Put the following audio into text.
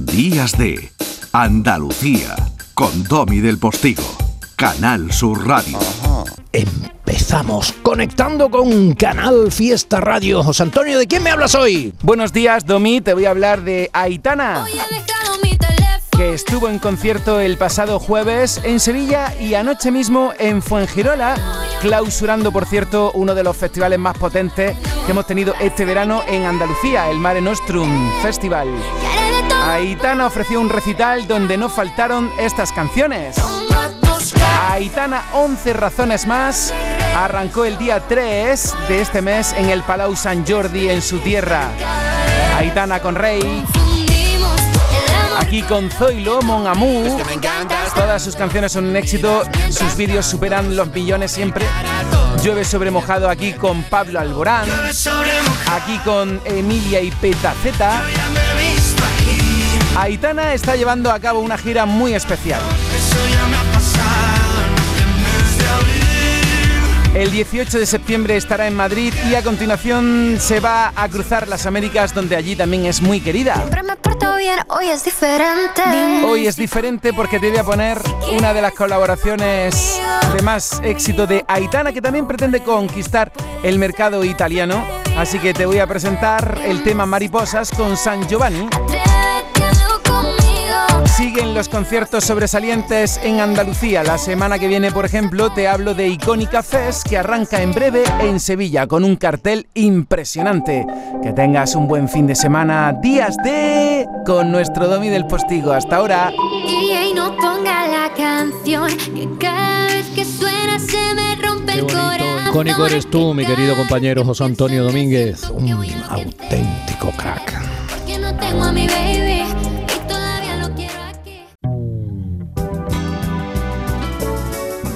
Días de Andalucía con Domi del Postigo, Canal Sur Radio. Empezamos conectando con Canal Fiesta Radio. José Antonio, ¿de quién me hablas hoy? Buenos días, Domi. Te voy a hablar de Aitana que estuvo en concierto el pasado jueves en Sevilla y anoche mismo en Fuengirola, clausurando, por cierto, uno de los festivales más potentes que hemos tenido este verano en Andalucía, el Mare Nostrum Festival. Aitana ofreció un recital donde no faltaron estas canciones. Aitana 11 razones más arrancó el día 3 de este mes en el Palau San Jordi en su tierra. Aitana con Rey, Aquí con Zoilo, Mon Amour. Todas sus canciones son un éxito, sus vídeos superan los millones siempre. Llueve sobre mojado aquí con Pablo Alborán. Aquí con Emilia y Petaceta. Aitana está llevando a cabo una gira muy especial. El 18 de septiembre estará en Madrid y a continuación se va a cruzar las Américas donde allí también es muy querida. hoy es diferente. Hoy es diferente porque te voy a poner una de las colaboraciones de más éxito de Aitana que también pretende conquistar el mercado italiano. Así que te voy a presentar el tema Mariposas con San Giovanni. Siguen los conciertos sobresalientes en Andalucía. La semana que viene, por ejemplo, te hablo de Icónica Fest que arranca en breve en Sevilla con un cartel impresionante. Que tengas un buen fin de semana. Días de con nuestro Domi del Postigo. Hasta ahora. Y no ponga la canción que cada vez que suena se me rompe el corazón. Icónico eres tú, mi querido compañero José Antonio Domínguez. Un auténtico crack. Porque no tengo a